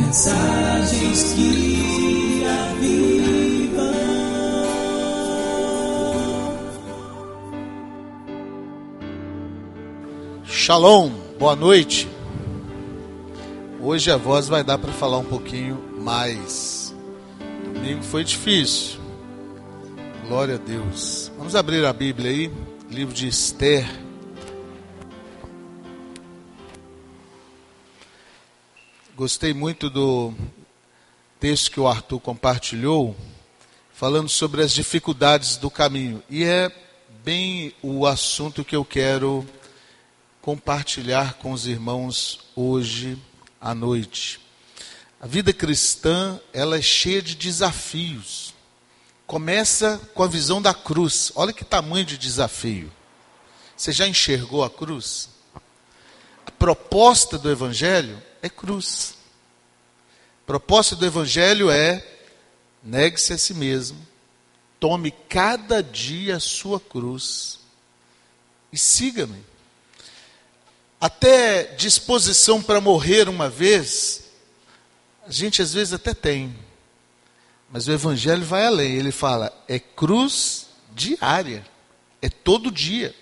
Mensagens que avivam. Shalom, boa noite. Hoje a voz vai dar para falar um pouquinho mais. Domingo foi difícil. Glória a Deus. Vamos abrir a Bíblia aí, livro de Esther. Gostei muito do texto que o Arthur compartilhou, falando sobre as dificuldades do caminho. E é bem o assunto que eu quero compartilhar com os irmãos hoje à noite. A vida cristã, ela é cheia de desafios. Começa com a visão da cruz. Olha que tamanho de desafio. Você já enxergou a cruz? A proposta do evangelho é cruz. A proposta do evangelho é negue-se a si mesmo, tome cada dia a sua cruz e siga-me. Até disposição para morrer uma vez, a gente às vezes até tem. Mas o Evangelho vai além. Ele fala, é cruz diária. É todo dia.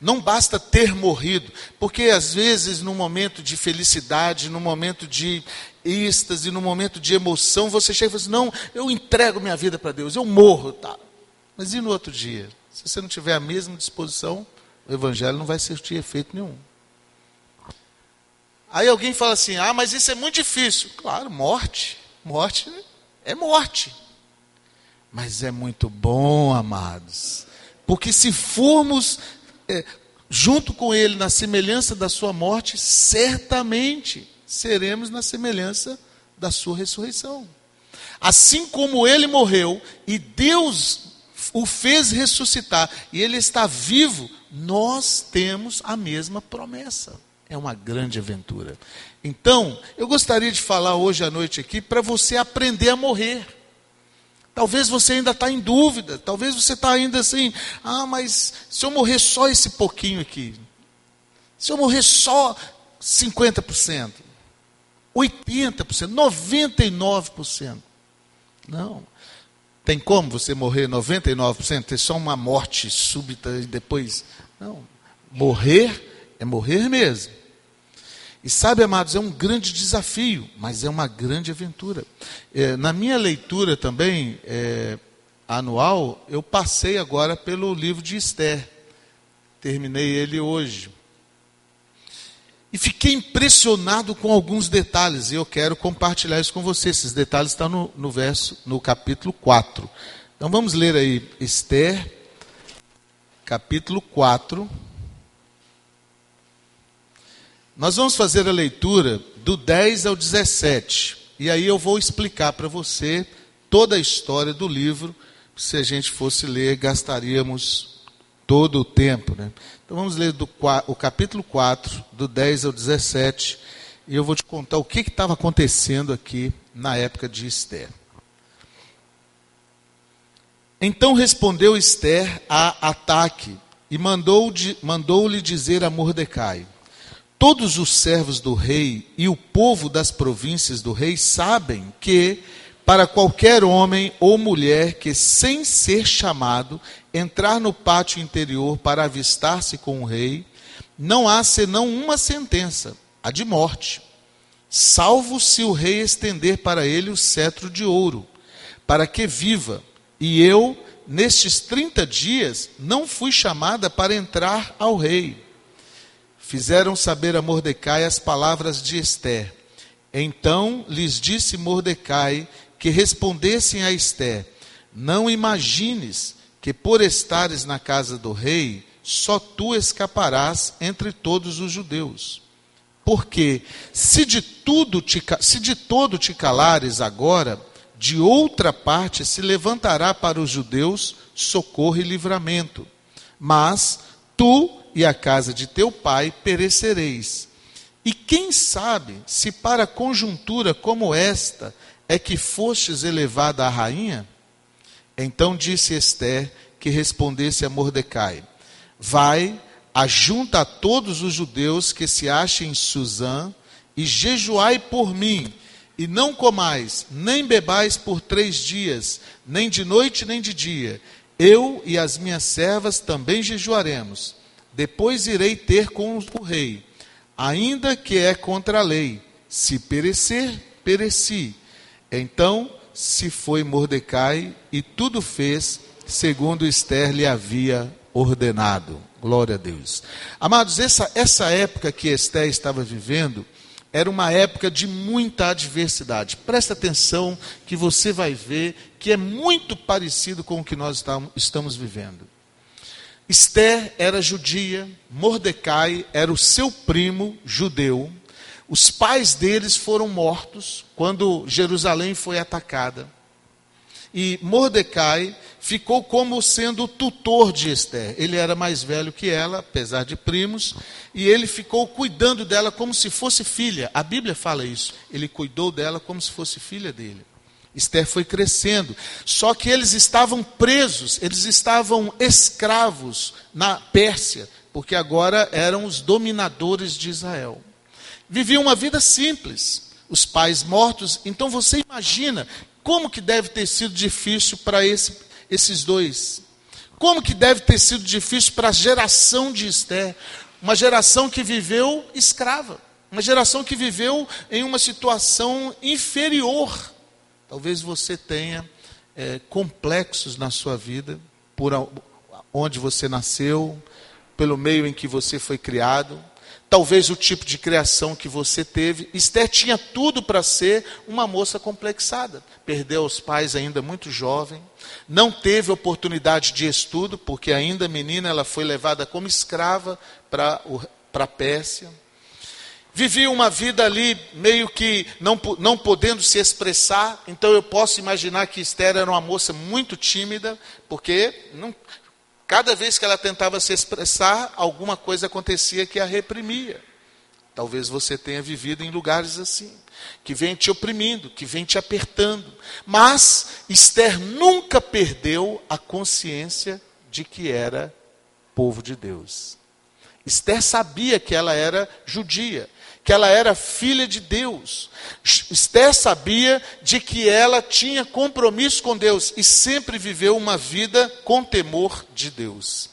Não basta ter morrido, porque às vezes no momento de felicidade, no momento de êxtase, no momento de emoção, você chega e fala assim, não, eu entrego minha vida para Deus, eu morro, tá. Mas e no outro dia? Se você não tiver a mesma disposição, o evangelho não vai surtir efeito nenhum. Aí alguém fala assim: ah, mas isso é muito difícil. Claro, morte. Morte é morte. Mas é muito bom, amados. Porque se formos é, junto com Ele na semelhança da Sua morte, certamente seremos na semelhança da Sua ressurreição. Assim como Ele morreu e Deus o fez ressuscitar e Ele está vivo, nós temos a mesma promessa. É uma grande aventura. Então, eu gostaria de falar hoje à noite aqui para você aprender a morrer. Talvez você ainda está em dúvida, talvez você está ainda assim, ah, mas se eu morrer só esse pouquinho aqui, se eu morrer só 50%, 80%, 99%, não. Tem como você morrer 99%, ter só uma morte súbita e depois? Não. Morrer é morrer mesmo. E sabe, amados, é um grande desafio, mas é uma grande aventura. É, na minha leitura também, é, anual, eu passei agora pelo livro de Esther. Terminei ele hoje. E fiquei impressionado com alguns detalhes, e eu quero compartilhar isso com você. Esses detalhes estão no, no verso, no capítulo 4. Então vamos ler aí, Esther, capítulo 4 nós vamos fazer a leitura do 10 ao 17. E aí eu vou explicar para você toda a história do livro. Se a gente fosse ler, gastaríamos todo o tempo. Né? Então vamos ler do, o capítulo 4, do 10 ao 17. E eu vou te contar o que estava acontecendo aqui na época de Esther. Então respondeu Esther a ataque e mandou-lhe mandou dizer a Mordecai: Todos os servos do rei e o povo das províncias do rei sabem que, para qualquer homem ou mulher que, sem ser chamado, entrar no pátio interior para avistar-se com o rei, não há senão uma sentença, a de morte, salvo se o rei estender para ele o cetro de ouro, para que viva. E eu, nestes trinta dias, não fui chamada para entrar ao rei fizeram saber a Mordecai as palavras de Esther. Então lhes disse Mordecai que respondessem a Esther: Não imagines que por estares na casa do rei, só tu escaparás entre todos os judeus. Porque se de tudo te, se de todo te calares agora, de outra parte se levantará para os judeus socorro e livramento. Mas tu e a casa de teu pai perecereis. E quem sabe se para conjuntura como esta é que fostes elevada a rainha? Então disse Esther que respondesse a Mordecai: Vai, ajunta a todos os judeus que se achem em Suzã e jejuai por mim, E não comais, nem bebais por três dias, nem de noite nem de dia. Eu e as minhas servas também jejuaremos. Depois irei ter com o rei, ainda que é contra a lei. Se perecer, pereci. Então se foi Mordecai e tudo fez segundo Esther lhe havia ordenado. Glória a Deus. Amados, essa, essa época que Esther estava vivendo era uma época de muita adversidade. Presta atenção que você vai ver que é muito parecido com o que nós estamos vivendo. Esther era judia, Mordecai era o seu primo judeu. Os pais deles foram mortos quando Jerusalém foi atacada. E Mordecai ficou como sendo o tutor de Esther. Ele era mais velho que ela, apesar de primos, e ele ficou cuidando dela como se fosse filha. A Bíblia fala isso. Ele cuidou dela como se fosse filha dele. Esther foi crescendo. Só que eles estavam presos, eles estavam escravos na Pérsia, porque agora eram os dominadores de Israel. Viviam uma vida simples, os pais mortos. Então você imagina como que deve ter sido difícil para esse, esses dois? Como que deve ter sido difícil para a geração de Esther? Uma geração que viveu escrava. Uma geração que viveu em uma situação inferior. Talvez você tenha é, complexos na sua vida, por onde você nasceu, pelo meio em que você foi criado talvez o tipo de criação que você teve. Esther tinha tudo para ser uma moça complexada. Perdeu os pais ainda muito jovem, não teve oportunidade de estudo, porque ainda menina ela foi levada como escrava para a Pérsia. Vivia uma vida ali meio que não, não podendo se expressar, então eu posso imaginar que Esther era uma moça muito tímida, porque não, Cada vez que ela tentava se expressar, alguma coisa acontecia que a reprimia. Talvez você tenha vivido em lugares assim, que vem te oprimindo, que vem te apertando. Mas Esther nunca perdeu a consciência de que era povo de Deus. Esther sabia que ela era judia que ela era filha de Deus. Esther sabia de que ela tinha compromisso com Deus e sempre viveu uma vida com temor de Deus.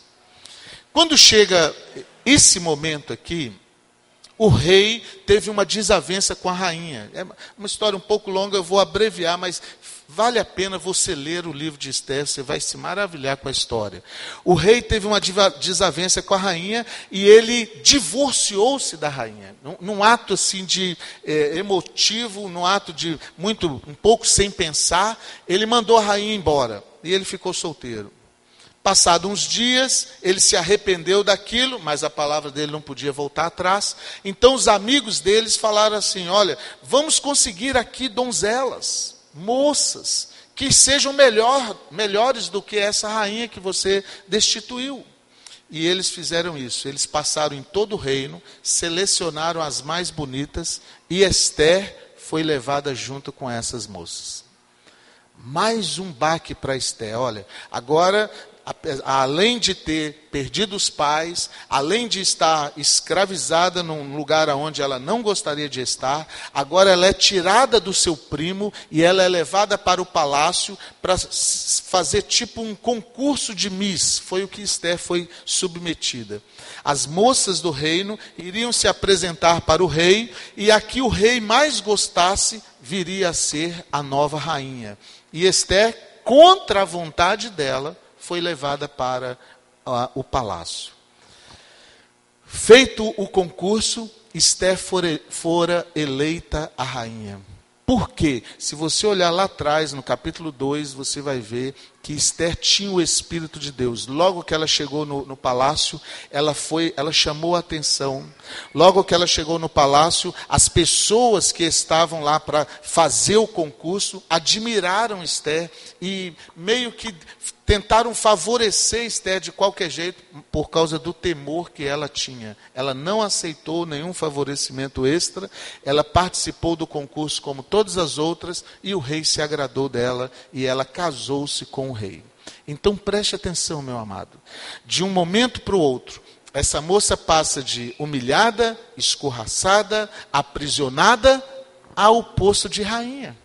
Quando chega esse momento aqui, o rei teve uma desavença com a rainha. É uma história um pouco longa, eu vou abreviar, mas Vale a pena você ler o livro de Esther, você vai se maravilhar com a história. O rei teve uma desavença com a rainha e ele divorciou-se da rainha. Num, ato assim de é, emotivo, num ato de muito, um pouco sem pensar, ele mandou a rainha embora e ele ficou solteiro. Passado uns dias, ele se arrependeu daquilo, mas a palavra dele não podia voltar atrás. Então os amigos deles falaram assim: Olha, vamos conseguir aqui donzelas moças que sejam melhor, melhores do que essa rainha que você destituiu. E eles fizeram isso. Eles passaram em todo o reino, selecionaram as mais bonitas e Esther foi levada junto com essas moças. Mais um baque para Esther. Olha, agora além de ter perdido os pais, além de estar escravizada num lugar onde ela não gostaria de estar, agora ela é tirada do seu primo e ela é levada para o palácio para fazer tipo um concurso de Miss. Foi o que Esther foi submetida. As moças do reino iriam se apresentar para o rei e a que o rei mais gostasse viria a ser a nova rainha. E Esther, contra a vontade dela, foi levada para uh, o palácio. Feito o concurso, Esther fora, fora eleita a rainha. Por quê? Se você olhar lá atrás, no capítulo 2, você vai ver que Esther tinha o Espírito de Deus. Logo que ela chegou no, no, palácio, ela foi, ela chamou a atenção. Logo que ela chegou no palácio, as pessoas que estavam lá para fazer o concurso admiraram Esther e meio que tentaram favorecer Esther de qualquer jeito por causa do temor que ela tinha. Ela não aceitou nenhum favorecimento extra, ela participou do concurso como todas as outras e o rei se agradou dela e ela casou-se com o rei. Então preste atenção, meu amado. De um momento para o outro, essa moça passa de humilhada, escorraçada, aprisionada ao posto de rainha.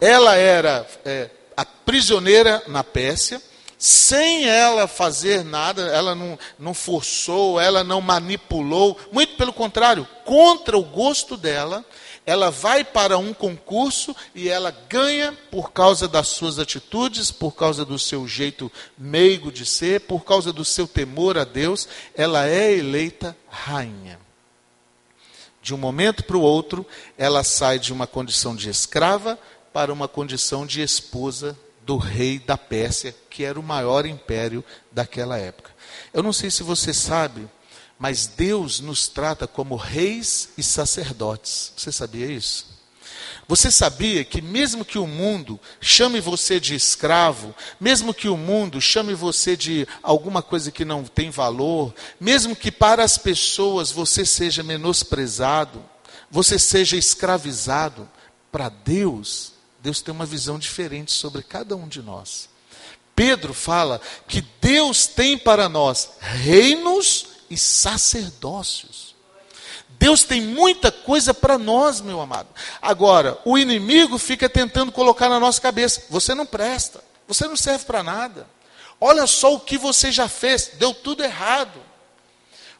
Ela era é, a prisioneira na Pérsia, sem ela fazer nada, ela não, não forçou, ela não manipulou, muito pelo contrário, contra o gosto dela, ela vai para um concurso e ela ganha por causa das suas atitudes, por causa do seu jeito meigo de ser, por causa do seu temor a Deus, ela é eleita rainha. De um momento para o outro, ela sai de uma condição de escrava para uma condição de esposa do rei da Pérsia, que era o maior império daquela época. Eu não sei se você sabe, mas Deus nos trata como reis e sacerdotes. Você sabia isso? Você sabia que, mesmo que o mundo chame você de escravo, mesmo que o mundo chame você de alguma coisa que não tem valor, mesmo que para as pessoas você seja menosprezado, você seja escravizado, para Deus, Deus tem uma visão diferente sobre cada um de nós. Pedro fala que Deus tem para nós reinos e sacerdócios. Deus tem muita coisa para nós, meu amado. Agora, o inimigo fica tentando colocar na nossa cabeça: você não presta, você não serve para nada. Olha só o que você já fez, deu tudo errado.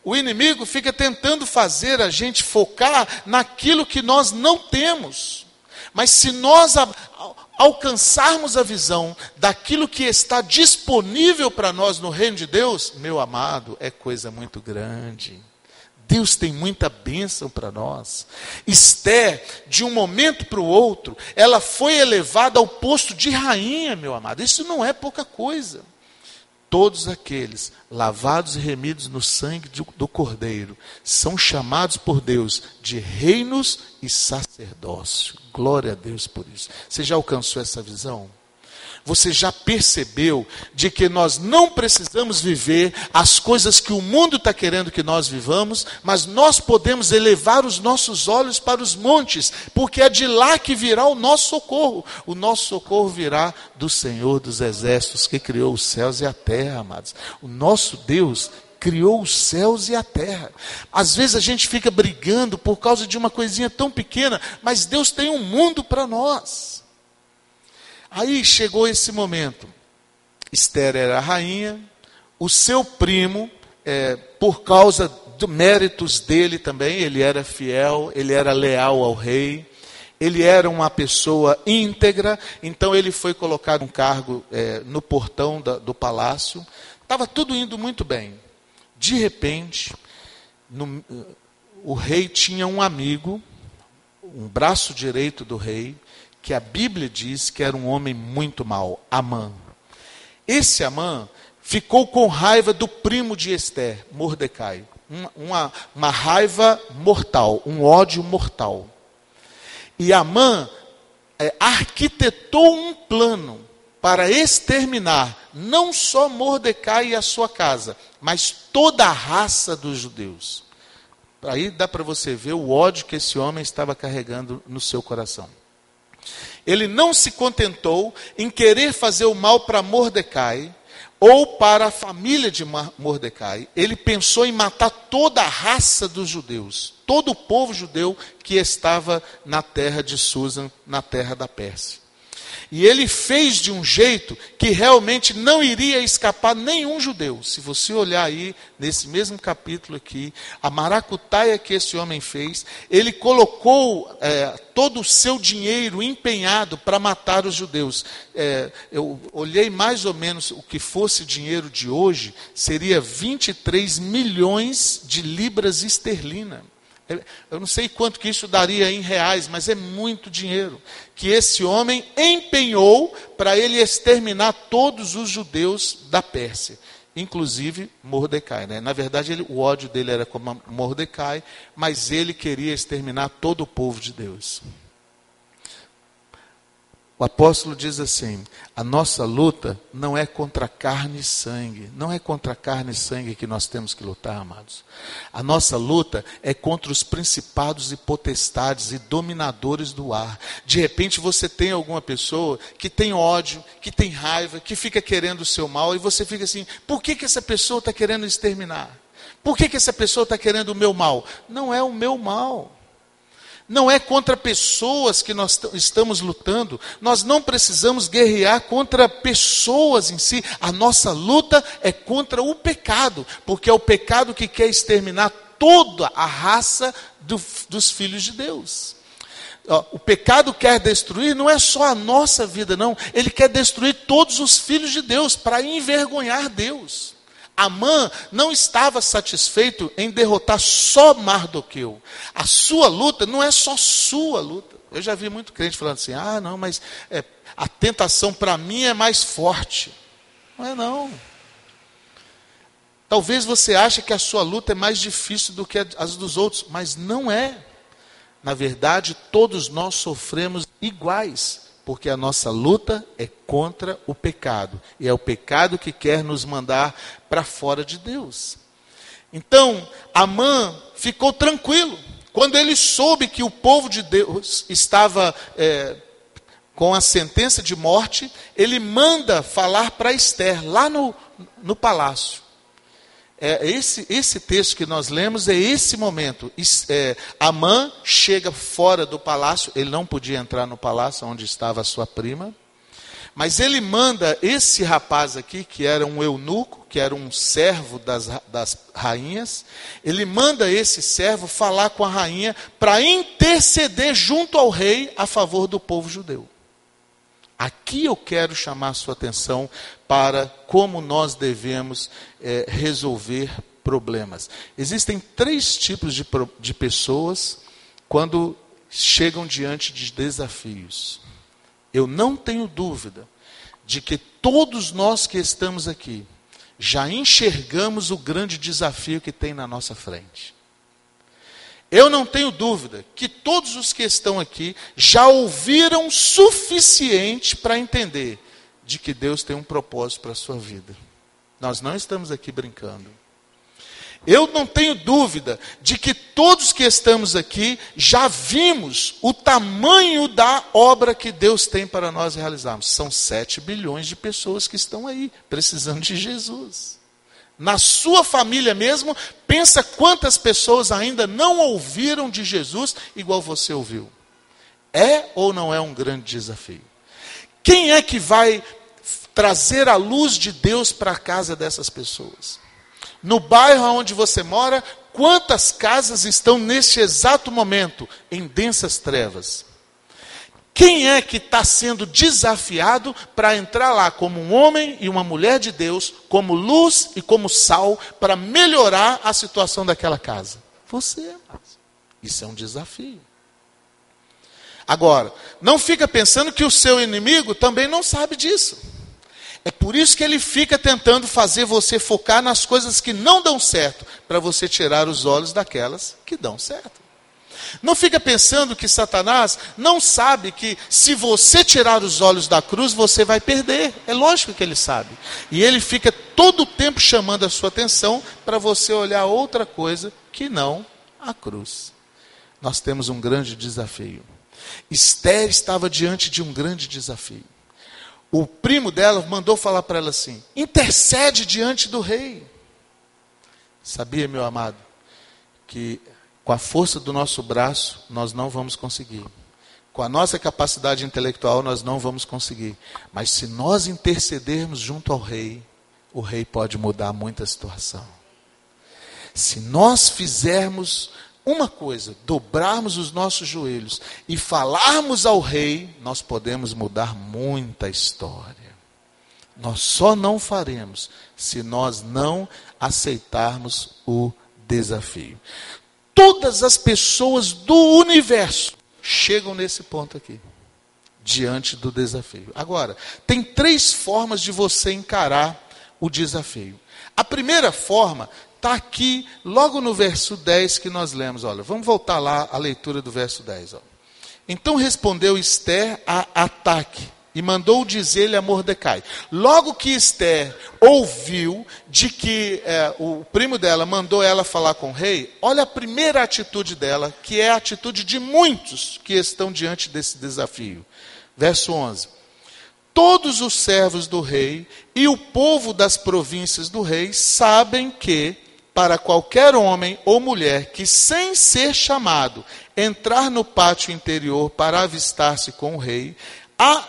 O inimigo fica tentando fazer a gente focar naquilo que nós não temos. Mas se nós alcançarmos a visão daquilo que está disponível para nós no reino de Deus, meu amado, é coisa muito grande. Deus tem muita bênção para nós. Esther, de um momento para o outro, ela foi elevada ao posto de rainha, meu amado. Isso não é pouca coisa todos aqueles lavados e remidos no sangue do Cordeiro são chamados por Deus de reinos e sacerdócio. Glória a Deus por isso. Você já alcançou essa visão? Você já percebeu de que nós não precisamos viver as coisas que o mundo está querendo que nós vivamos, mas nós podemos elevar os nossos olhos para os montes, porque é de lá que virá o nosso socorro. O nosso socorro virá do Senhor dos Exércitos, que criou os céus e a terra, amados. O nosso Deus criou os céus e a terra. Às vezes a gente fica brigando por causa de uma coisinha tão pequena, mas Deus tem um mundo para nós. Aí chegou esse momento. Esther era rainha, o seu primo, é, por causa dos méritos dele também, ele era fiel, ele era leal ao rei, ele era uma pessoa íntegra, então ele foi colocado um cargo é, no portão da, do palácio. Estava tudo indo muito bem. De repente, no, o rei tinha um amigo, um braço direito do rei, que a Bíblia diz que era um homem muito mau, Amã. Esse Amã ficou com raiva do primo de Esther, Mordecai. Uma, uma, raiva mortal, um ódio mortal. E Amã é, arquitetou um plano para exterminar não só Mordecai e a sua casa, mas toda a raça dos judeus. Aí dá para você ver o ódio que esse homem estava carregando no seu coração. Ele não se contentou em querer fazer o mal para Mordecai ou para a família de Mordecai. Ele pensou em matar toda a raça dos judeus, todo o povo judeu que estava na terra de Susan, na terra da Pérsia. E ele fez de um jeito que realmente não iria escapar nenhum judeu. Se você olhar aí, nesse mesmo capítulo aqui, a maracutaia que esse homem fez, ele colocou é, todo o seu dinheiro empenhado para matar os judeus. É, eu olhei mais ou menos o que fosse dinheiro de hoje, seria 23 milhões de libras esterlina. Eu não sei quanto que isso daria em reais, mas é muito dinheiro que esse homem empenhou para ele exterminar todos os judeus da Pérsia, inclusive Mordecai. Né? Na verdade, ele, o ódio dele era como Mordecai, mas ele queria exterminar todo o povo de Deus. O apóstolo diz assim: a nossa luta não é contra carne e sangue, não é contra carne e sangue que nós temos que lutar, amados. A nossa luta é contra os principados e potestades e dominadores do ar. De repente você tem alguma pessoa que tem ódio, que tem raiva, que fica querendo o seu mal, e você fica assim: por que, que essa pessoa está querendo exterminar? Por que, que essa pessoa está querendo o meu mal? Não é o meu mal. Não é contra pessoas que nós estamos lutando. Nós não precisamos guerrear contra pessoas em si. A nossa luta é contra o pecado, porque é o pecado que quer exterminar toda a raça do, dos filhos de Deus. O pecado quer destruir não é só a nossa vida, não. Ele quer destruir todos os filhos de Deus para envergonhar Deus. Amã não estava satisfeito em derrotar só Mardoqueu. A sua luta não é só sua luta. Eu já vi muito crente falando assim: ah, não, mas é, a tentação para mim é mais forte. Não é, não. Talvez você ache que a sua luta é mais difícil do que as dos outros, mas não é. Na verdade, todos nós sofremos iguais porque a nossa luta é contra o pecado, e é o pecado que quer nos mandar para fora de Deus. Então, Amã ficou tranquilo. Quando ele soube que o povo de Deus estava é, com a sentença de morte, ele manda falar para Esther, lá no, no palácio é, esse, esse texto que nós lemos é esse momento. É, Amã chega fora do palácio, ele não podia entrar no palácio onde estava a sua prima, mas ele manda esse rapaz aqui, que era um eunuco, que era um servo das, das rainhas, ele manda esse servo falar com a rainha para interceder junto ao rei a favor do povo judeu. Aqui eu quero chamar sua atenção para como nós devemos é, resolver problemas. Existem três tipos de, de pessoas quando chegam diante de desafios. Eu não tenho dúvida de que todos nós que estamos aqui já enxergamos o grande desafio que tem na nossa frente. Eu não tenho dúvida que todos os que estão aqui já ouviram suficiente para entender de que Deus tem um propósito para a sua vida. Nós não estamos aqui brincando. Eu não tenho dúvida de que todos que estamos aqui já vimos o tamanho da obra que Deus tem para nós realizarmos. São sete bilhões de pessoas que estão aí precisando de Jesus. Na sua família mesmo, pensa quantas pessoas ainda não ouviram de Jesus igual você ouviu. É ou não é um grande desafio? Quem é que vai trazer a luz de Deus para a casa dessas pessoas? No bairro onde você mora, quantas casas estão neste exato momento em densas trevas? Quem é que está sendo desafiado para entrar lá como um homem e uma mulher de Deus, como luz e como sal, para melhorar a situação daquela casa? Você. Isso é um desafio. Agora, não fica pensando que o seu inimigo também não sabe disso. É por isso que ele fica tentando fazer você focar nas coisas que não dão certo, para você tirar os olhos daquelas que dão certo. Não fica pensando que Satanás não sabe que se você tirar os olhos da cruz, você vai perder. É lógico que ele sabe. E ele fica todo o tempo chamando a sua atenção para você olhar outra coisa que não a cruz. Nós temos um grande desafio. Esther estava diante de um grande desafio. O primo dela mandou falar para ela assim: intercede diante do rei. Sabia, meu amado, que com a força do nosso braço, nós não vamos conseguir. Com a nossa capacidade intelectual, nós não vamos conseguir. Mas se nós intercedermos junto ao rei, o rei pode mudar muita situação. Se nós fizermos uma coisa, dobrarmos os nossos joelhos e falarmos ao rei, nós podemos mudar muita história. Nós só não faremos se nós não aceitarmos o desafio. Todas as pessoas do universo chegam nesse ponto aqui, diante do desafio. Agora, tem três formas de você encarar o desafio. A primeira forma está aqui, logo no verso 10 que nós lemos. Olha, vamos voltar lá à leitura do verso 10. Ó. Então respondeu Esther a ataque e mandou dizer-lhe a Mordecai. Logo que Esther ouviu de que é, o primo dela mandou ela falar com o rei, olha a primeira atitude dela, que é a atitude de muitos que estão diante desse desafio. Verso 11: Todos os servos do rei e o povo das províncias do rei sabem que para qualquer homem ou mulher que, sem ser chamado, entrar no pátio interior para avistar-se com o rei, há,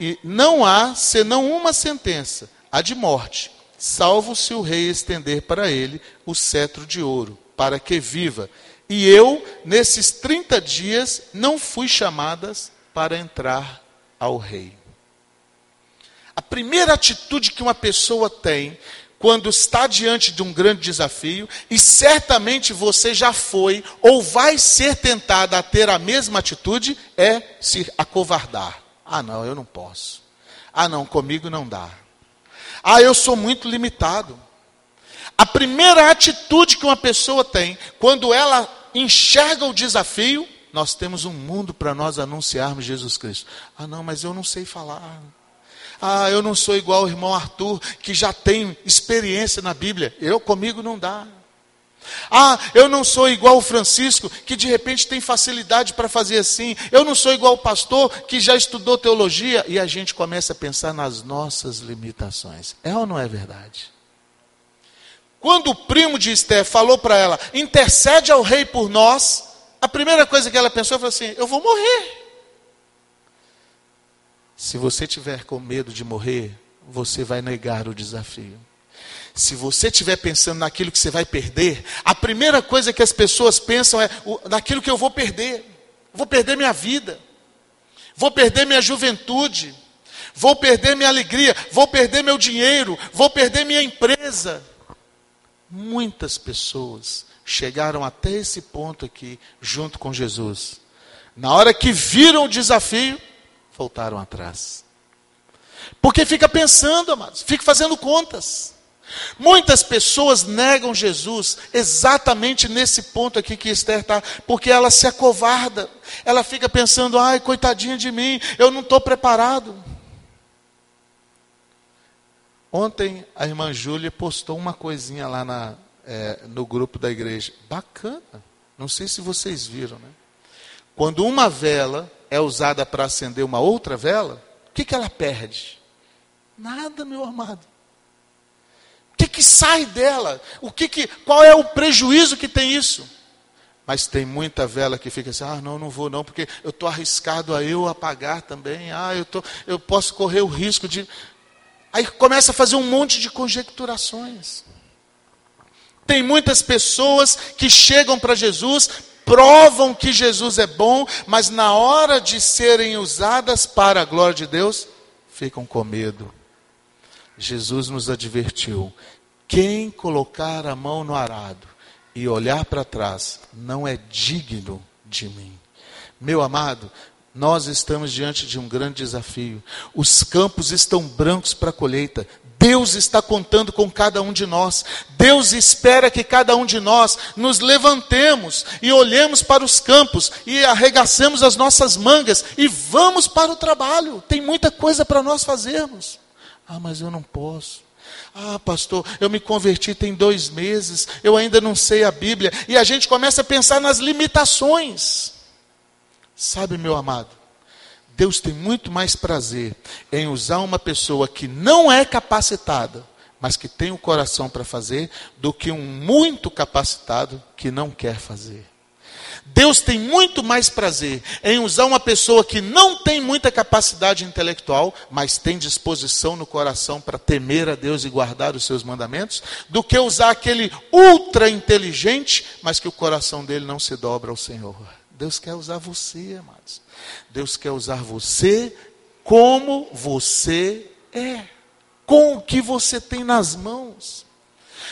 e não há senão uma sentença, a de morte, salvo se o rei estender para ele o cetro de ouro, para que viva. E eu, nesses 30 dias, não fui chamadas para entrar ao rei. A primeira atitude que uma pessoa tem quando está diante de um grande desafio, e certamente você já foi ou vai ser tentada a ter a mesma atitude, é se acovardar. Ah, não, eu não posso. Ah, não, comigo não dá. Ah, eu sou muito limitado. A primeira atitude que uma pessoa tem, quando ela enxerga o desafio, nós temos um mundo para nós anunciarmos Jesus Cristo. Ah, não, mas eu não sei falar. Ah, eu não sou igual o irmão Arthur, que já tem experiência na Bíblia. Eu comigo não dá. Ah, eu não sou igual o Francisco, que de repente tem facilidade para fazer assim. Eu não sou igual o pastor, que já estudou teologia. E a gente começa a pensar nas nossas limitações. É ou não é verdade? Quando o primo de Esther falou para ela, intercede ao rei por nós, a primeira coisa que ela pensou foi assim: eu vou morrer. Se você tiver com medo de morrer, você vai negar o desafio. Se você estiver pensando naquilo que você vai perder, a primeira coisa que as pessoas pensam é naquilo que eu vou perder. Vou perder minha vida, vou perder minha juventude, vou perder minha alegria, vou perder meu dinheiro, vou perder minha empresa. Muitas pessoas chegaram até esse ponto aqui, junto com Jesus. Na hora que viram o desafio, voltaram atrás. Porque fica pensando, amados, fica fazendo contas. Muitas pessoas negam Jesus exatamente nesse ponto aqui que Esther está, porque ela se acovarda, ela fica pensando, ai, coitadinha de mim, eu não estou preparado. Ontem a irmã Júlia postou uma coisinha lá na, é, no grupo da igreja, bacana, não sei se vocês viram, né? Quando uma vela é usada para acender uma outra vela, o que, que ela perde? Nada, meu amado. Que sai dela? O que que, qual é o prejuízo que tem isso? Mas tem muita vela que fica assim, ah, não, não vou não, porque eu estou arriscado a eu apagar também, ah, eu, tô, eu posso correr o risco de... Aí começa a fazer um monte de conjecturações. Tem muitas pessoas que chegam para Jesus provam que Jesus é bom, mas na hora de serem usadas para a glória de Deus, ficam com medo. Jesus nos advertiu: quem colocar a mão no arado e olhar para trás não é digno de mim. Meu amado, nós estamos diante de um grande desafio. Os campos estão brancos para a colheita. Deus está contando com cada um de nós. Deus espera que cada um de nós nos levantemos e olhemos para os campos e arregacemos as nossas mangas e vamos para o trabalho. Tem muita coisa para nós fazermos. Ah, mas eu não posso. Ah, pastor, eu me converti tem dois meses, eu ainda não sei a Bíblia. E a gente começa a pensar nas limitações. Sabe, meu amado, Deus tem muito mais prazer em usar uma pessoa que não é capacitada, mas que tem o coração para fazer, do que um muito capacitado que não quer fazer. Deus tem muito mais prazer em usar uma pessoa que não tem muita capacidade intelectual, mas tem disposição no coração para temer a Deus e guardar os seus mandamentos, do que usar aquele ultra inteligente, mas que o coração dele não se dobra ao Senhor. Deus quer usar você, amados. Deus quer usar você como você é, com o que você tem nas mãos.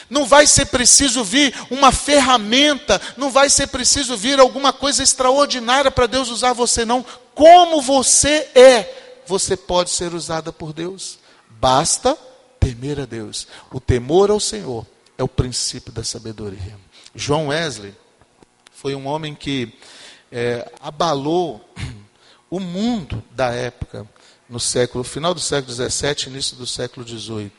Não vai ser preciso vir uma ferramenta, não vai ser preciso vir alguma coisa extraordinária para Deus usar você, não. Como você é, você pode ser usada por Deus. Basta temer a Deus. O temor ao Senhor é o princípio da sabedoria. João Wesley foi um homem que é, abalou o mundo da época, no século, final do século XVII, início do século XVIII.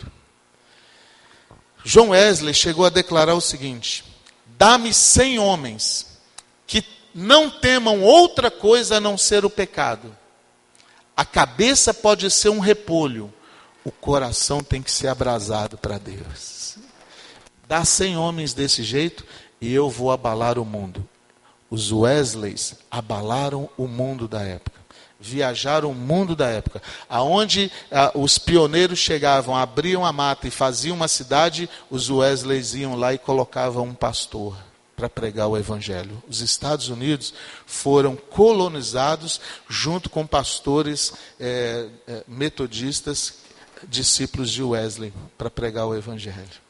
João Wesley chegou a declarar o seguinte: Dá-me cem homens que não temam outra coisa a não ser o pecado. A cabeça pode ser um repolho, o coração tem que ser abrasado para Deus. Dá 100 homens desse jeito e eu vou abalar o mundo. Os Wesleys abalaram o mundo da época. Viajaram o mundo da época. Aonde ah, os pioneiros chegavam, abriam a mata e faziam uma cidade, os Wesleys iam lá e colocavam um pastor para pregar o evangelho. Os Estados Unidos foram colonizados junto com pastores eh, eh, metodistas, discípulos de Wesley, para pregar o evangelho.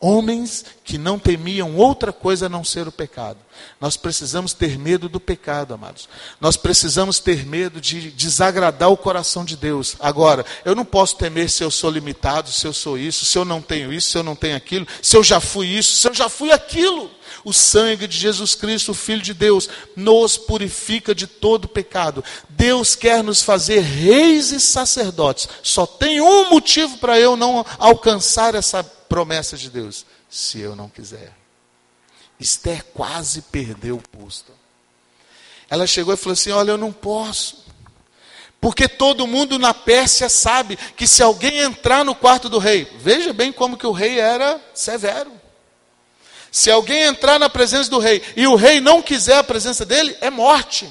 Homens que não temiam outra coisa a não ser o pecado. Nós precisamos ter medo do pecado, amados. Nós precisamos ter medo de desagradar o coração de Deus. Agora, eu não posso temer se eu sou limitado, se eu sou isso, se eu não tenho isso, se eu não tenho aquilo, se eu já fui isso, se eu já fui aquilo. O sangue de Jesus Cristo, o Filho de Deus, nos purifica de todo pecado. Deus quer nos fazer reis e sacerdotes. Só tem um motivo para eu não alcançar essa promessa de Deus: se eu não quiser. Esther quase perdeu o posto. Ela chegou e falou assim: Olha, eu não posso. Porque todo mundo na Pérsia sabe que se alguém entrar no quarto do rei, veja bem como que o rei era severo. Se alguém entrar na presença do rei e o rei não quiser a presença dele, é morte.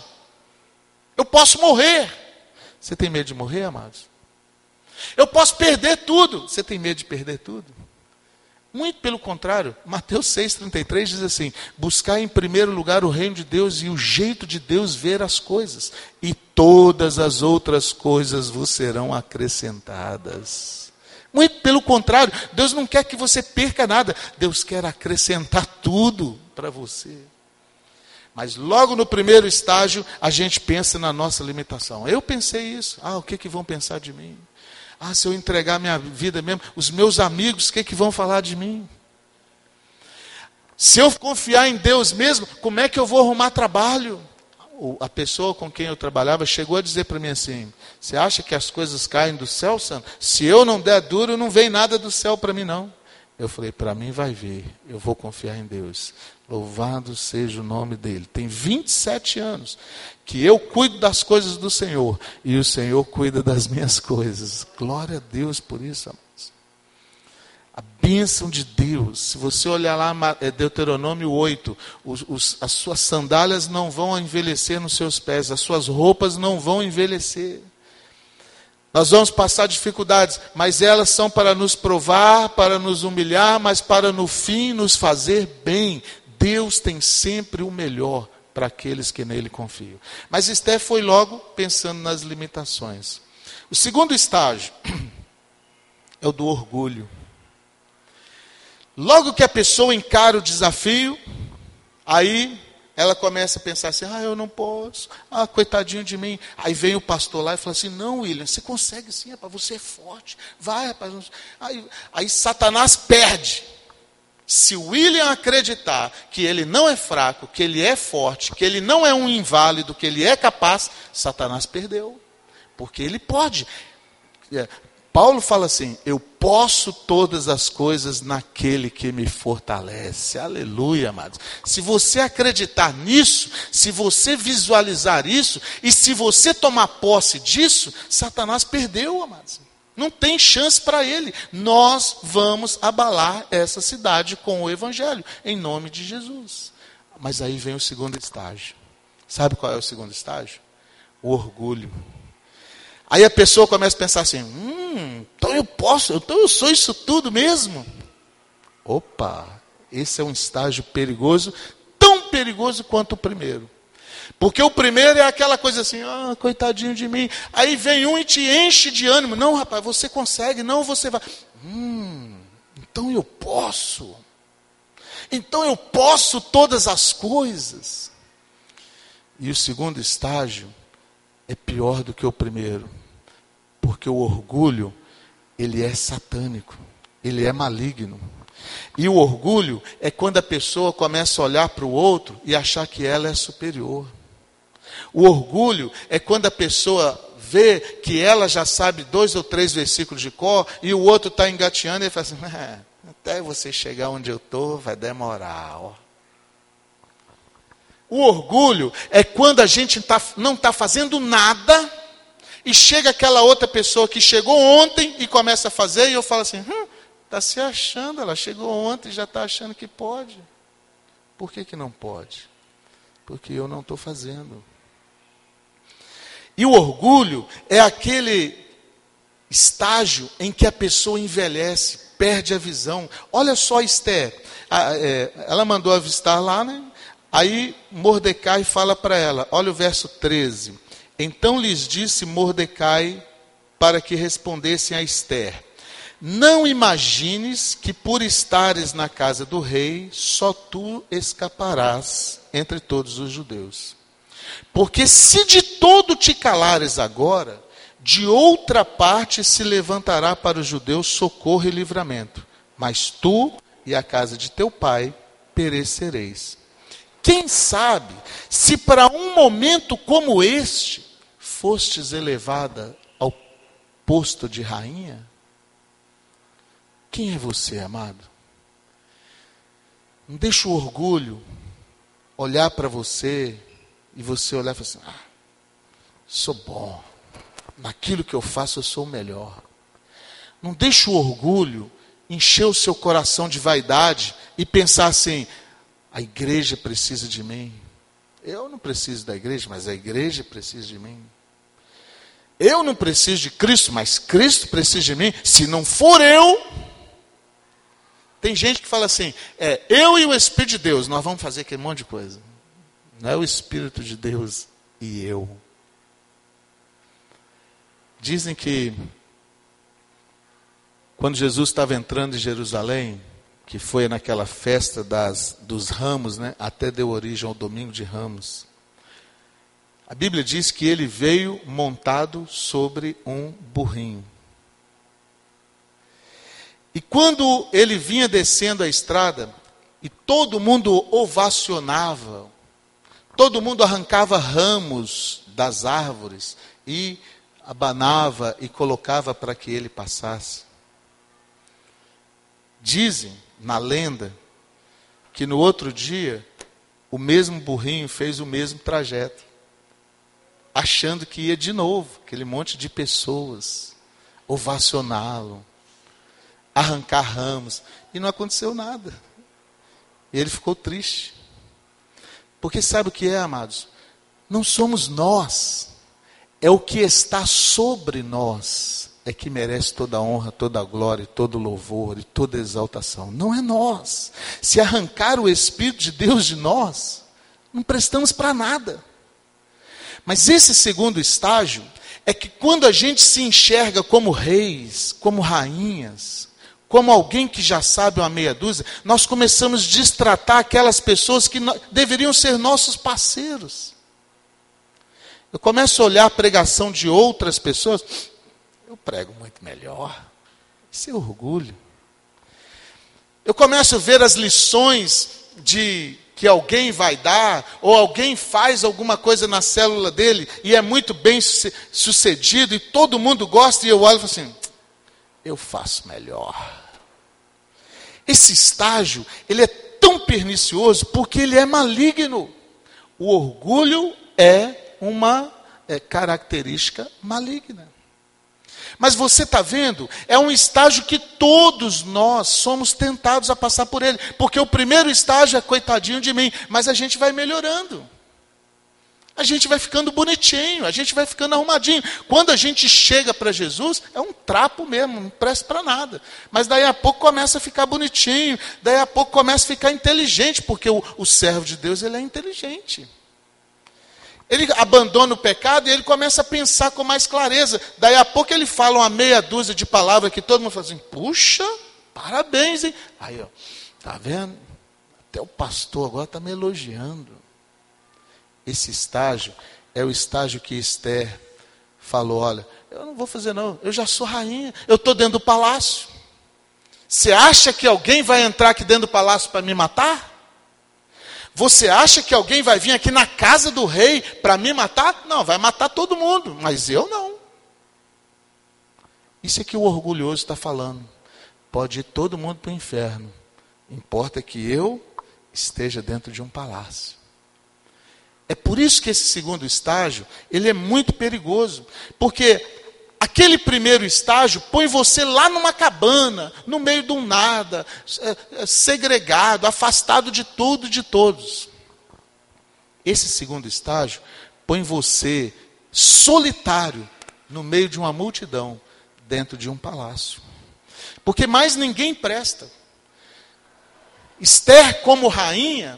Eu posso morrer. Você tem medo de morrer, amados? Eu posso perder tudo. Você tem medo de perder tudo? Muito pelo contrário, Mateus 6,33 diz assim: buscar em primeiro lugar o reino de Deus e o jeito de Deus ver as coisas, e todas as outras coisas vos serão acrescentadas. Muito pelo contrário, Deus não quer que você perca nada, Deus quer acrescentar tudo para você. Mas logo no primeiro estágio, a gente pensa na nossa limitação. Eu pensei isso. Ah, o que, que vão pensar de mim? Ah, se eu entregar minha vida mesmo, os meus amigos, o que, que vão falar de mim? Se eu confiar em Deus mesmo, como é que eu vou arrumar trabalho? A pessoa com quem eu trabalhava chegou a dizer para mim assim: Você acha que as coisas caem do céu, Santo? Se eu não der duro, não vem nada do céu para mim, não. Eu falei: Para mim vai vir, eu vou confiar em Deus. Louvado seja o nome dele. Tem 27 anos que eu cuido das coisas do Senhor e o Senhor cuida das minhas coisas. Glória a Deus por isso, amados. A bênção de Deus. Se você olhar lá, é Deuteronômio 8, os, os, as suas sandálias não vão envelhecer nos seus pés, as suas roupas não vão envelhecer. Nós vamos passar dificuldades, mas elas são para nos provar, para nos humilhar, mas para no fim nos fazer bem, Deus tem sempre o melhor para aqueles que nele confiam. Mas Esther foi logo pensando nas limitações. O segundo estágio é o do orgulho. Logo que a pessoa encara o desafio, aí ela começa a pensar assim: ah, eu não posso, ah, coitadinho de mim. Aí vem o pastor lá e fala assim: não, William, você consegue sim, rapaz, você é forte, vai, rapaz. Aí, aí Satanás perde. Se William acreditar que ele não é fraco, que ele é forte, que ele não é um inválido, que ele é capaz, Satanás perdeu. Porque ele pode. Paulo fala assim: Eu posso todas as coisas naquele que me fortalece. Aleluia, amados. Se você acreditar nisso, se você visualizar isso, e se você tomar posse disso, Satanás perdeu, amados. Não tem chance para ele. Nós vamos abalar essa cidade com o Evangelho, em nome de Jesus. Mas aí vem o segundo estágio. Sabe qual é o segundo estágio? O orgulho. Aí a pessoa começa a pensar assim: hum, então eu posso, então eu sou isso tudo mesmo. Opa, esse é um estágio perigoso, tão perigoso quanto o primeiro. Porque o primeiro é aquela coisa assim, ah, coitadinho de mim. Aí vem um e te enche de ânimo. Não, rapaz, você consegue, não, você vai. Hum, então eu posso. Então eu posso todas as coisas. E o segundo estágio é pior do que o primeiro. Porque o orgulho, ele é satânico, ele é maligno. E o orgulho é quando a pessoa começa a olhar para o outro e achar que ela é superior. O orgulho é quando a pessoa vê que ela já sabe dois ou três versículos de cor e o outro está engateando e fala assim: é, até você chegar onde eu estou vai demorar. Ó. O orgulho é quando a gente tá, não está fazendo nada e chega aquela outra pessoa que chegou ontem e começa a fazer e eu falo assim: hum, Está se achando, ela chegou ontem e já está achando que pode. Por que, que não pode? Porque eu não estou fazendo. E o orgulho é aquele estágio em que a pessoa envelhece, perde a visão. Olha só Esther, é, ela mandou avistar lá, né? Aí Mordecai fala para ela, olha o verso 13. Então lhes disse Mordecai para que respondessem a Esther: Não imagines que por estares na casa do rei, só tu escaparás entre todos os judeus. Porque se de todo te calares agora, de outra parte se levantará para os judeus socorro e livramento. Mas tu e a casa de teu pai perecereis. Quem sabe se para um momento como este fostes elevada ao posto de rainha? Quem é você, amado? Não deixa o orgulho olhar para você e você olhar e falar assim: ah, sou bom, naquilo que eu faço eu sou o melhor. Não deixe o orgulho encher o seu coração de vaidade e pensar assim: a igreja precisa de mim. Eu não preciso da igreja, mas a igreja precisa de mim. Eu não preciso de Cristo, mas Cristo precisa de mim. Se não for eu. Tem gente que fala assim: é, eu e o Espírito de Deus, nós vamos fazer aquele monte de coisa. Não é o Espírito de Deus e eu. Dizem que quando Jesus estava entrando em Jerusalém, que foi naquela festa das, dos ramos, né, até deu origem ao domingo de ramos. A Bíblia diz que ele veio montado sobre um burrinho. E quando ele vinha descendo a estrada, e todo mundo ovacionava, todo mundo arrancava ramos das árvores e abanava e colocava para que ele passasse. Dizem, na lenda, que no outro dia, o mesmo burrinho fez o mesmo trajeto, achando que ia de novo, aquele monte de pessoas, ovacioná-lo, arrancar ramos, e não aconteceu nada. E ele ficou triste. Porque sabe o que é, amados? Não somos nós é o que está sobre nós, é que merece toda a honra, toda a glória, todo o louvor e toda a exaltação. Não é nós. Se arrancar o Espírito de Deus de nós, não prestamos para nada. Mas esse segundo estágio é que quando a gente se enxerga como reis, como rainhas, como alguém que já sabe uma meia dúzia, nós começamos a destratar aquelas pessoas que deveriam ser nossos parceiros. Eu começo a olhar a pregação de outras pessoas, eu prego muito melhor. Isso é orgulho. Eu começo a ver as lições de que alguém vai dar, ou alguém faz alguma coisa na célula dele e é muito bem sucedido e todo mundo gosta, e eu olho e falo assim: eu faço melhor. Esse estágio, ele é tão pernicioso porque ele é maligno. O orgulho é uma é, característica maligna. Mas você está vendo? É um estágio que todos nós somos tentados a passar por ele. Porque o primeiro estágio é coitadinho de mim, mas a gente vai melhorando. A gente vai ficando bonitinho, a gente vai ficando arrumadinho. Quando a gente chega para Jesus, é um trapo mesmo, não presta para nada. Mas daí a pouco começa a ficar bonitinho, daí a pouco começa a ficar inteligente, porque o, o servo de Deus ele é inteligente. Ele abandona o pecado e ele começa a pensar com mais clareza. Daí a pouco ele fala uma meia dúzia de palavras que todo mundo fala assim: puxa, parabéns, hein? Aí, ó, tá vendo? Até o pastor agora está me elogiando. Esse estágio é o estágio que Esther falou: olha, eu não vou fazer, não, eu já sou rainha, eu estou dentro do palácio. Você acha que alguém vai entrar aqui dentro do palácio para me matar? Você acha que alguém vai vir aqui na casa do rei para me matar? Não, vai matar todo mundo, mas eu não. Isso é que o orgulhoso está falando. Pode ir todo mundo para o inferno. Importa que eu esteja dentro de um palácio. É por isso que esse segundo estágio, ele é muito perigoso, porque Aquele primeiro estágio põe você lá numa cabana, no meio de um nada, é, é, segregado, afastado de tudo e de todos. Esse segundo estágio põe você solitário no meio de uma multidão, dentro de um palácio. Porque mais ninguém presta. Esther, como rainha,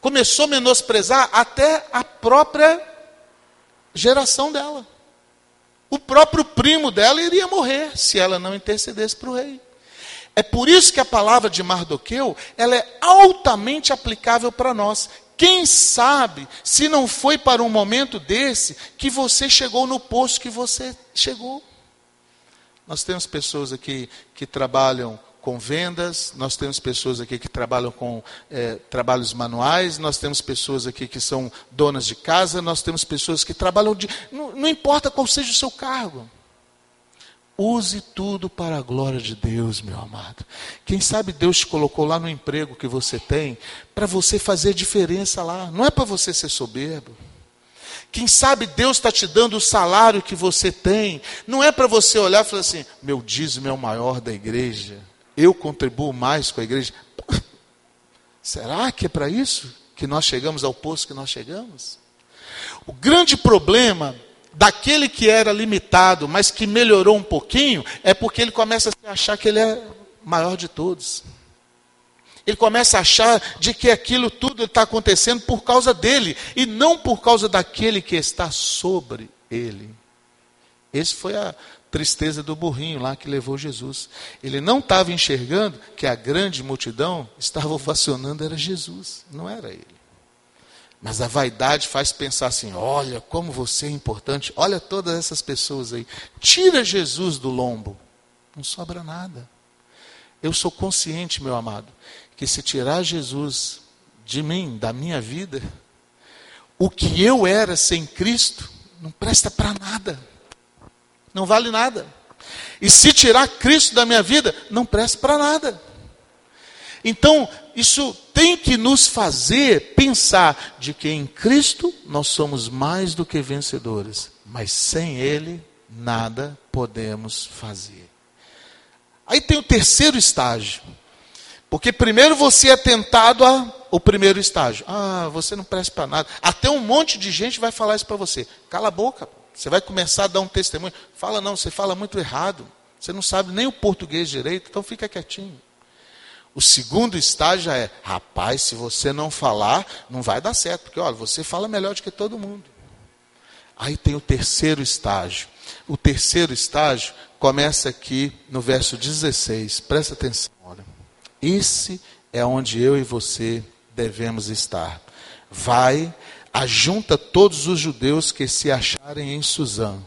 começou a menosprezar até a própria geração dela. O próprio primo dela iria morrer se ela não intercedesse para o rei. É por isso que a palavra de Mardoqueu, ela é altamente aplicável para nós. Quem sabe se não foi para um momento desse que você chegou no posto que você chegou. Nós temos pessoas aqui que trabalham com vendas, nós temos pessoas aqui que trabalham com é, trabalhos manuais, nós temos pessoas aqui que são donas de casa, nós temos pessoas que trabalham de. Não, não importa qual seja o seu cargo. Use tudo para a glória de Deus, meu amado. Quem sabe Deus te colocou lá no emprego que você tem para você fazer diferença lá, não é para você ser soberbo. Quem sabe Deus está te dando o salário que você tem, não é para você olhar e falar assim: meu dízimo é o maior da igreja eu contribuo mais com a igreja. Será que é para isso que nós chegamos ao posto que nós chegamos? O grande problema daquele que era limitado, mas que melhorou um pouquinho, é porque ele começa a achar que ele é maior de todos. Ele começa a achar de que aquilo tudo está acontecendo por causa dele e não por causa daquele que está sobre ele. Esse foi a tristeza do burrinho lá que levou Jesus. Ele não estava enxergando que a grande multidão estava ovacionando era Jesus, não era ele. Mas a vaidade faz pensar assim: olha como você é importante, olha todas essas pessoas aí. Tira Jesus do lombo, não sobra nada. Eu sou consciente, meu amado, que se tirar Jesus de mim, da minha vida, o que eu era sem Cristo não presta para nada. Não vale nada. E se tirar Cristo da minha vida, não presta para nada. Então, isso tem que nos fazer pensar de que em Cristo nós somos mais do que vencedores, mas sem Ele nada podemos fazer. Aí tem o terceiro estágio. Porque primeiro você é tentado ao primeiro estágio. Ah, você não presta para nada. Até um monte de gente vai falar isso para você. Cala a boca. Você vai começar a dar um testemunho. Fala, não, você fala muito errado. Você não sabe nem o português direito, então fica quietinho. O segundo estágio é, rapaz, se você não falar, não vai dar certo, porque olha, você fala melhor do que todo mundo. Aí tem o terceiro estágio. O terceiro estágio começa aqui no verso 16. Presta atenção, olha. Esse é onde eu e você devemos estar. Vai ajunta todos os judeus que se acharem em Suzã.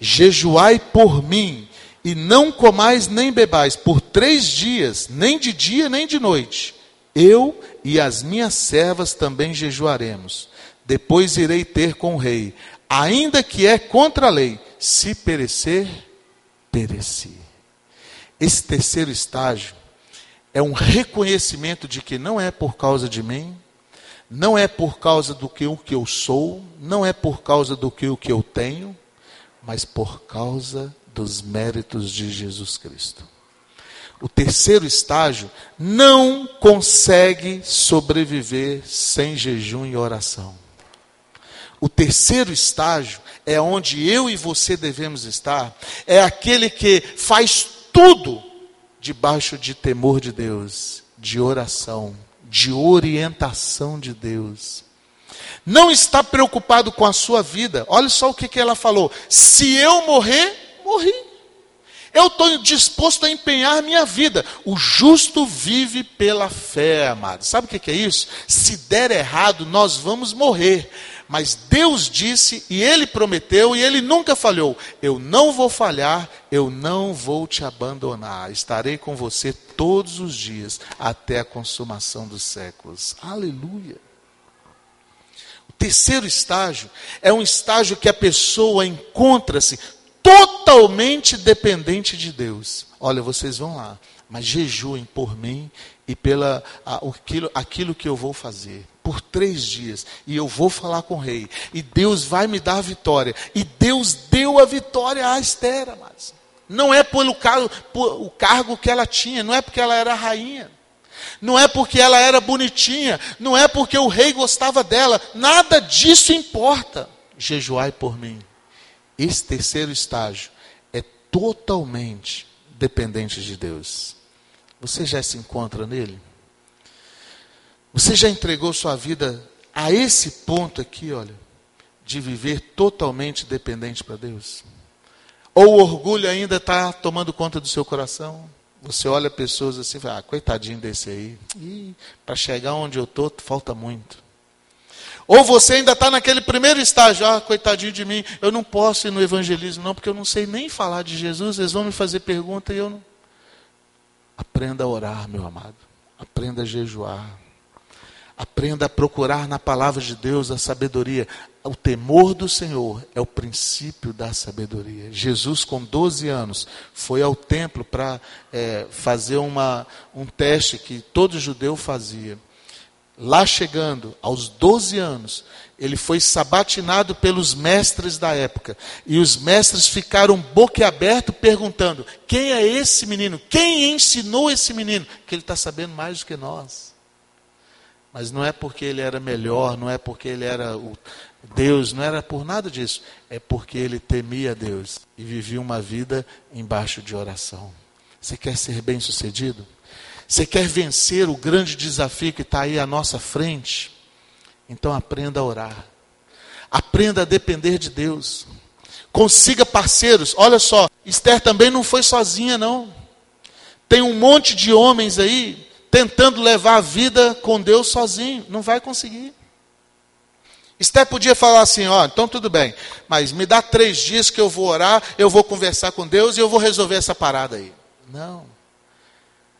Jejuai por mim, e não comais nem bebais por três dias, nem de dia nem de noite. Eu e as minhas servas também jejuaremos. Depois irei ter com o rei, ainda que é contra a lei. Se perecer, pereci. Esse terceiro estágio é um reconhecimento de que não é por causa de mim, não é por causa do que o que eu sou, não é por causa do que o que eu tenho, mas por causa dos méritos de Jesus Cristo. O terceiro estágio não consegue sobreviver sem jejum e oração. O terceiro estágio é onde eu e você devemos estar, é aquele que faz tudo debaixo de temor de Deus, de oração de orientação de Deus. Não está preocupado com a sua vida. Olha só o que, que ela falou: se eu morrer, morri. Eu estou disposto a empenhar minha vida. O justo vive pela fé, amado. Sabe o que, que é isso? Se der errado, nós vamos morrer. Mas Deus disse e Ele prometeu e Ele nunca falhou: Eu não vou falhar, eu não vou te abandonar. Estarei com você todos os dias até a consumação dos séculos. Aleluia. O terceiro estágio é um estágio que a pessoa encontra-se totalmente dependente de Deus. Olha, vocês vão lá, mas jejuem por mim e pela aquilo, aquilo que eu vou fazer por três dias e eu vou falar com o rei. E Deus vai me dar a vitória. E Deus deu a vitória a Esther. Não é pelo cargo, por, o cargo que ela tinha, não é porque ela era rainha. Não é porque ela era bonitinha, não é porque o rei gostava dela, nada disso importa. Jejuai por mim. Esse terceiro estágio é totalmente dependente de Deus. Você já se encontra nele? Você já entregou sua vida a esse ponto aqui, olha, de viver totalmente dependente para Deus? Ou o orgulho ainda está tomando conta do seu coração? Você olha pessoas assim e fala, ah, coitadinho desse aí. Para chegar onde eu estou, falta muito. Ou você ainda está naquele primeiro estágio, ah, coitadinho de mim, eu não posso ir no evangelismo, não, porque eu não sei nem falar de Jesus, eles vão me fazer pergunta e eu não. Aprenda a orar, meu amado. Aprenda a jejuar. Aprenda a procurar na palavra de Deus a sabedoria. O temor do Senhor é o princípio da sabedoria. Jesus, com 12 anos, foi ao templo para é, fazer uma, um teste que todo judeu fazia. Lá chegando, aos 12 anos, ele foi sabatinado pelos mestres da época. E os mestres ficaram boquiabertos perguntando: quem é esse menino? Quem ensinou esse menino? Que ele está sabendo mais do que nós. Mas não é porque ele era melhor, não é porque ele era o Deus, não era por nada disso. É porque ele temia Deus e vivia uma vida embaixo de oração. Você quer ser bem sucedido? Você quer vencer o grande desafio que está aí à nossa frente? Então aprenda a orar. Aprenda a depender de Deus. Consiga parceiros. Olha só, Esther também não foi sozinha, não. Tem um monte de homens aí tentando levar a vida com Deus sozinho. Não vai conseguir. Esté podia falar assim: ó, então tudo bem, mas me dá três dias que eu vou orar, eu vou conversar com Deus e eu vou resolver essa parada aí. Não.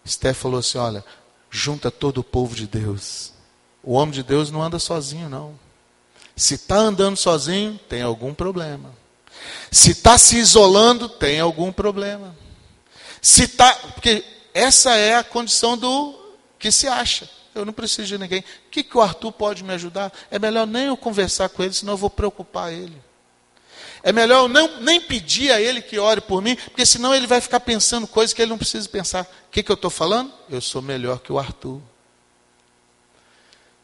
Esté falou assim: olha, junta todo o povo de Deus. O homem de Deus não anda sozinho, não. Se está andando sozinho, tem algum problema. Se está se isolando, tem algum problema. Se está. Porque essa é a condição do que se acha. Eu não preciso de ninguém. O que, que o Arthur pode me ajudar? É melhor nem eu conversar com ele, senão eu vou preocupar ele. É melhor eu não, nem pedir a ele que ore por mim, porque senão ele vai ficar pensando coisas que ele não precisa pensar. O que, que eu estou falando? Eu sou melhor que o Arthur.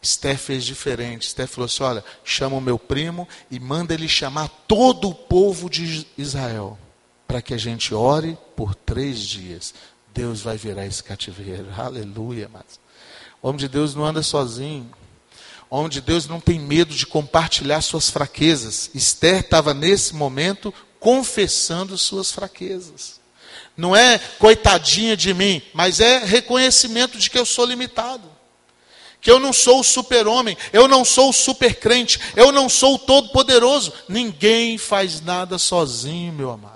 Esther fez diferente. Esther falou assim: olha, chama o meu primo e manda ele chamar todo o povo de Israel, para que a gente ore por três dias. Deus vai virar esse cativeiro. Aleluia, mas o homem de Deus não anda sozinho. O homem de Deus não tem medo de compartilhar suas fraquezas. Esther estava nesse momento confessando suas fraquezas. Não é coitadinha de mim, mas é reconhecimento de que eu sou limitado. Que eu não sou o super-homem, eu não sou o super-crente, eu não sou o todo-poderoso. Ninguém faz nada sozinho, meu amado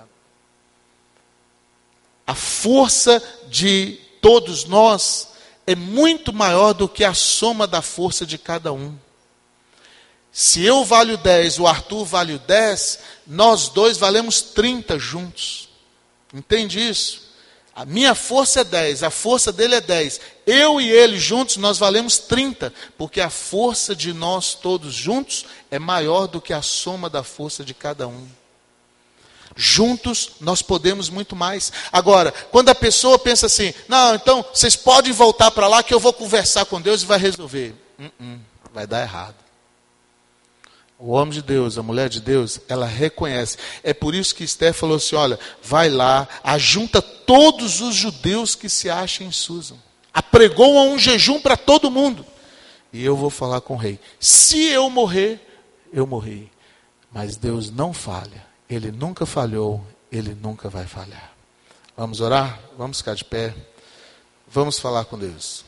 a força de todos nós é muito maior do que a soma da força de cada um. Se eu valho 10, o Arthur vale 10, nós dois valemos 30 juntos. Entende isso? A minha força é 10, a força dele é 10. Eu e ele juntos nós valemos 30, porque a força de nós todos juntos é maior do que a soma da força de cada um. Juntos nós podemos muito mais. Agora, quando a pessoa pensa assim, não, então vocês podem voltar para lá que eu vou conversar com Deus e vai resolver. Uh -uh, vai dar errado. O homem de Deus, a mulher de Deus, ela reconhece. É por isso que Esther falou assim: olha, vai lá, ajunta todos os judeus que se acham em Susan. Apregou um jejum para todo mundo. E eu vou falar com o rei. Se eu morrer, eu morri. Mas Deus não falha. Ele nunca falhou, ele nunca vai falhar. Vamos orar? Vamos ficar de pé. Vamos falar com Deus.